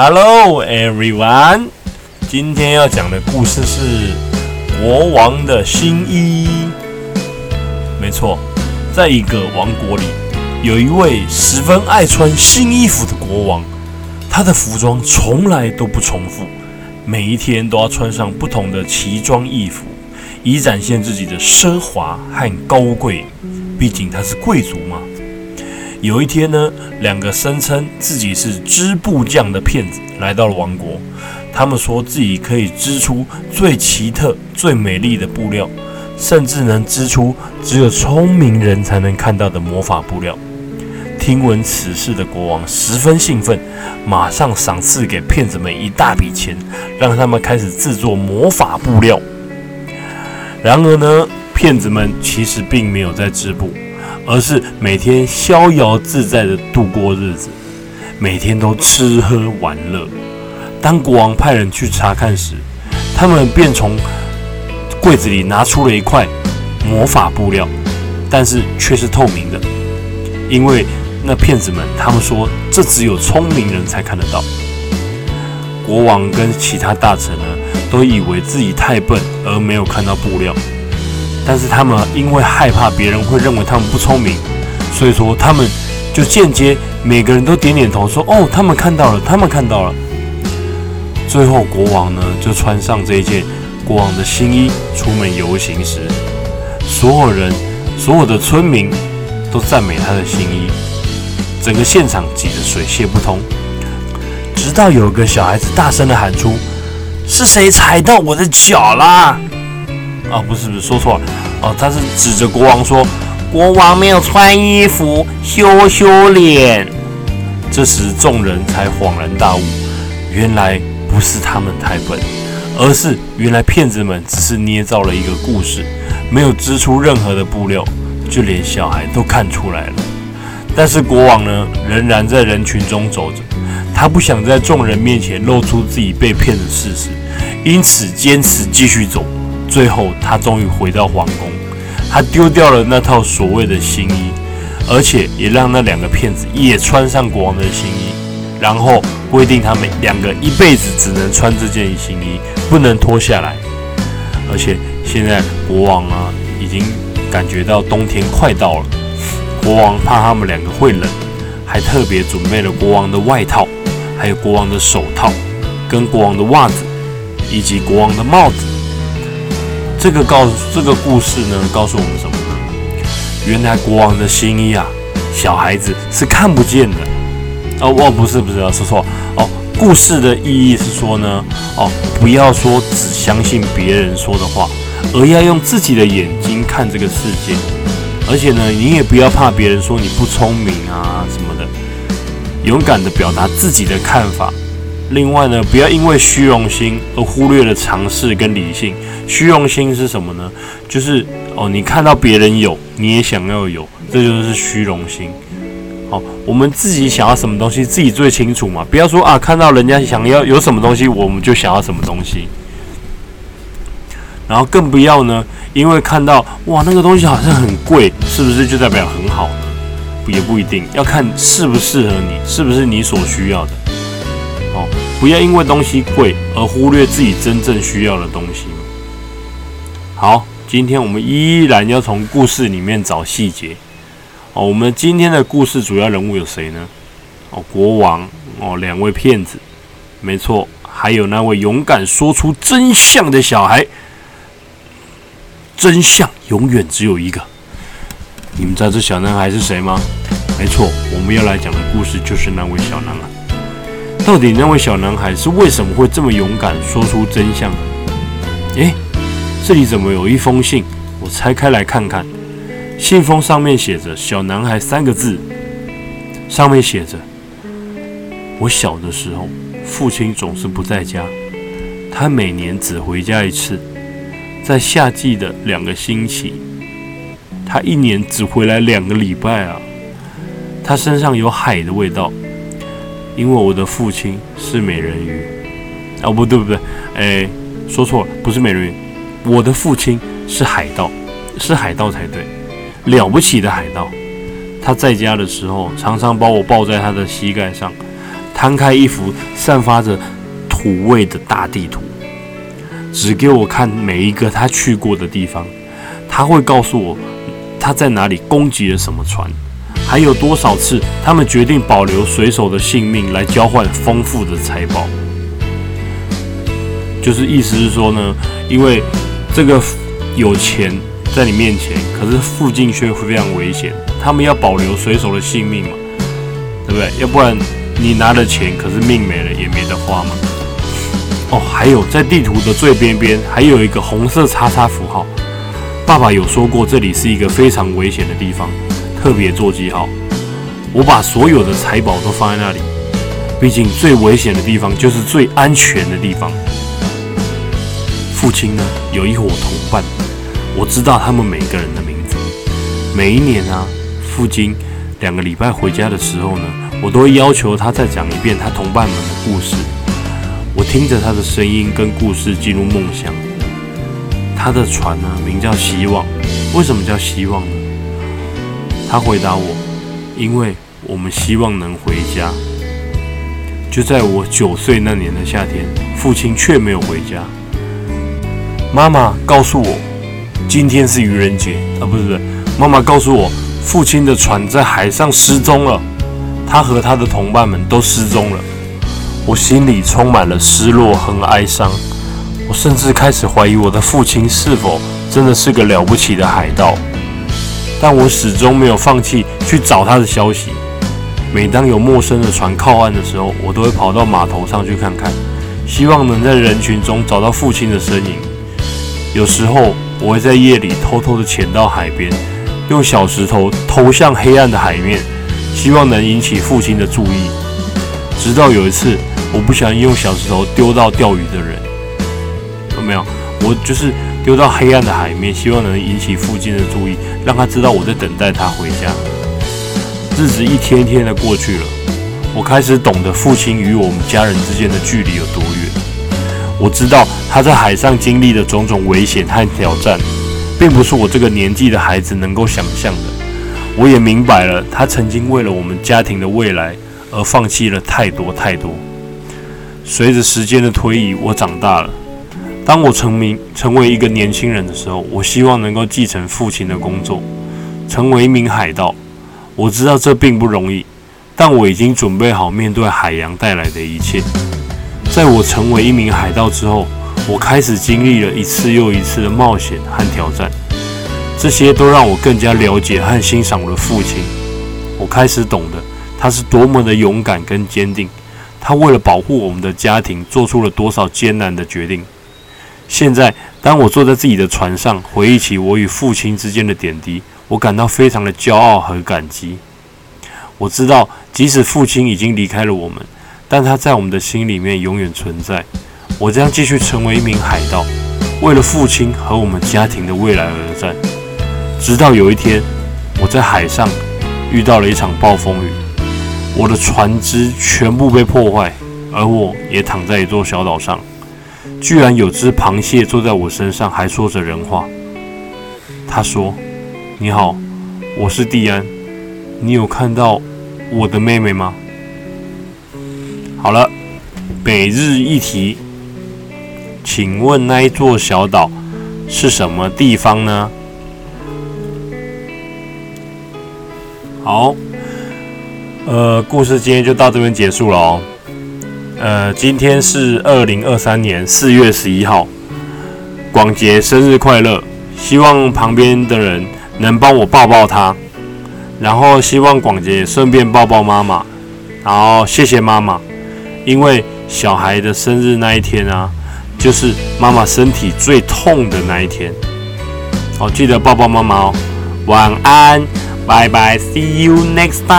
Hello everyone，今天要讲的故事是国王的新衣。没错，在一个王国里，有一位十分爱穿新衣服的国王，他的服装从来都不重复，每一天都要穿上不同的奇装异服，以展现自己的奢华和高贵。毕竟他是贵族嘛。有一天呢，两个声称自己是织布匠的骗子来到了王国。他们说自己可以织出最奇特、最美丽的布料，甚至能织出只有聪明人才能看到的魔法布料。听闻此事的国王十分兴奋，马上赏赐给骗子们一大笔钱，让他们开始制作魔法布料。然而呢，骗子们其实并没有在织布。而是每天逍遥自在的度过日子，每天都吃喝玩乐。当国王派人去查看时，他们便从柜子里拿出了一块魔法布料，但是却是透明的，因为那骗子们他们说这只有聪明人才看得到。国王跟其他大臣呢，都以为自己太笨而没有看到布料。但是他们因为害怕别人会认为他们不聪明，所以说他们就间接每个人都点点头说：“哦，他们看到了，他们看到了。”最后国王呢就穿上这一件国王的新衣出门游行时，所有人、所有的村民都赞美他的新衣，整个现场挤得水泄不通。直到有个小孩子大声的喊出：“是谁踩到我的脚啦？”啊，不是不是，说错了。哦，他是指着国王说：“国王没有穿衣服，羞羞脸。”这时众人才恍然大悟，原来不是他们太笨，而是原来骗子们只是捏造了一个故事，没有织出任何的布料，就连小孩都看出来了。但是国王呢，仍然在人群中走着，他不想在众人面前露出自己被骗的事实，因此坚持继续走。最后，他终于回到皇宫。他丢掉了那套所谓的新衣，而且也让那两个骗子也穿上国王的新衣，然后规定他们两个一辈子只能穿这件新衣，不能脱下来。而且现在国王啊，已经感觉到冬天快到了。国王怕他们两个会冷，还特别准备了国王的外套，还有国王的手套，跟国王的袜子，以及国王的帽子。这个告这个故事呢，告诉我们什么呢？原来国王的新衣啊，小孩子是看不见的。哦哦，不是不是，说错哦。故事的意义是说呢，哦，不要说只相信别人说的话，而要用自己的眼睛看这个世界。而且呢，你也不要怕别人说你不聪明啊什么的，勇敢的表达自己的看法。另外呢，不要因为虚荣心而忽略了尝试跟理性。虚荣心是什么呢？就是哦，你看到别人有，你也想要有，这就是虚荣心。好，我们自己想要什么东西，自己最清楚嘛。不要说啊，看到人家想要有什么东西，我们就想要什么东西。然后更不要呢，因为看到哇，那个东西好像很贵，是不是就代表很好呢？也不一定要看适不适合你，是不是你所需要的。不要因为东西贵而忽略自己真正需要的东西。好，今天我们依然要从故事里面找细节。哦，我们今天的故事主要人物有谁呢？哦，国王哦，两位骗子，没错，还有那位勇敢说出真相的小孩。真相永远只有一个。你们知道这小男孩是谁吗？没错，我们要来讲的故事就是那位小男孩。到底那位小男孩是为什么会这么勇敢说出真相？诶，这里怎么有一封信？我拆开来看看，信封上面写着“小男孩”三个字，上面写着：“我小的时候，父亲总是不在家，他每年只回家一次，在夏季的两个星期，他一年只回来两个礼拜啊，他身上有海的味道。”因为我的父亲是美人鱼，哦，不对不对，哎，说错了，不是美人鱼，我的父亲是海盗，是海盗才对，了不起的海盗。他在家的时候，常常把我抱在他的膝盖上，摊开一幅散发着土味的大地图，指给我看每一个他去过的地方。他会告诉我他在哪里攻击了什么船，还有多少次他们决定保留水手的性命来交换丰富的财宝。就是意思是说呢，因为这个有钱在你面前，可是附近却会非常危险，他们要保留水手的性命嘛，对不对？要不然你拿了钱，可是命没了也没得花嘛。哦，还有在地图的最边边还有一个红色叉叉符号，爸爸有说过这里是一个非常危险的地方，特别座机号。我把所有的财宝都放在那里，毕竟最危险的地方就是最安全的地方。父亲呢，有一伙同伴，我知道他们每个人的名字。每一年啊，父亲两个礼拜回家的时候呢，我都会要求他再讲一遍他同伴们的故事。我听着他的声音跟故事进入梦乡。他的船呢，名叫希望。为什么叫希望呢？他回答我：因为我们希望能回家。就在我九岁那年的夏天，父亲却没有回家。妈妈告诉我，今天是愚人节啊，不是不是。妈妈告诉我，父亲的船在海上失踪了，他和他的同伴们都失踪了。我心里充满了失落和哀伤，我甚至开始怀疑我的父亲是否真的是个了不起的海盗。但我始终没有放弃去找他的消息。每当有陌生的船靠岸的时候，我都会跑到码头上去看看，希望能在人群中找到父亲的身影。有时候我会在夜里偷偷的潜到海边，用小石头投向黑暗的海面，希望能引起父亲的注意。直到有一次，我不小心用小石头丢到钓鱼的人，有没有？我就是丢到黑暗的海面，希望能引起父亲的注意，让他知道我在等待他回家。日子一天天的过去了，我开始懂得父亲与我们家人之间的距离有多远。我知道他在海上经历的种种危险和挑战，并不是我这个年纪的孩子能够想象的。我也明白了，他曾经为了我们家庭的未来而放弃了太多太多。随着时间的推移，我长大了。当我成名成为一个年轻人的时候，我希望能够继承父亲的工作，成为一名海盗。我知道这并不容易，但我已经准备好面对海洋带来的一切。在我成为一名海盗之后，我开始经历了一次又一次的冒险和挑战，这些都让我更加了解和欣赏我的父亲。我开始懂得他是多么的勇敢跟坚定，他为了保护我们的家庭做出了多少艰难的决定。现在，当我坐在自己的船上，回忆起我与父亲之间的点滴，我感到非常的骄傲和感激。我知道，即使父亲已经离开了我们。但他在我们的心里面永远存在。我将继续成为一名海盗，为了父亲和我们家庭的未来而战。直到有一天，我在海上遇到了一场暴风雨，我的船只全部被破坏，而我也躺在一座小岛上。居然有只螃蟹坐在我身上，还说着人话。他说：“你好，我是蒂安，你有看到我的妹妹吗？”好了，每日一题，请问那一座小岛是什么地方呢？好，呃，故事今天就到这边结束了哦。呃，今天是二零二三年四月十一号，广杰生日快乐！希望旁边的人能帮我抱抱他，然后希望广杰顺便抱抱妈妈，然后谢谢妈妈。因为小孩的生日那一天啊，就是妈妈身体最痛的那一天。好，记得抱抱妈妈哦。晚安，拜拜，See you next time。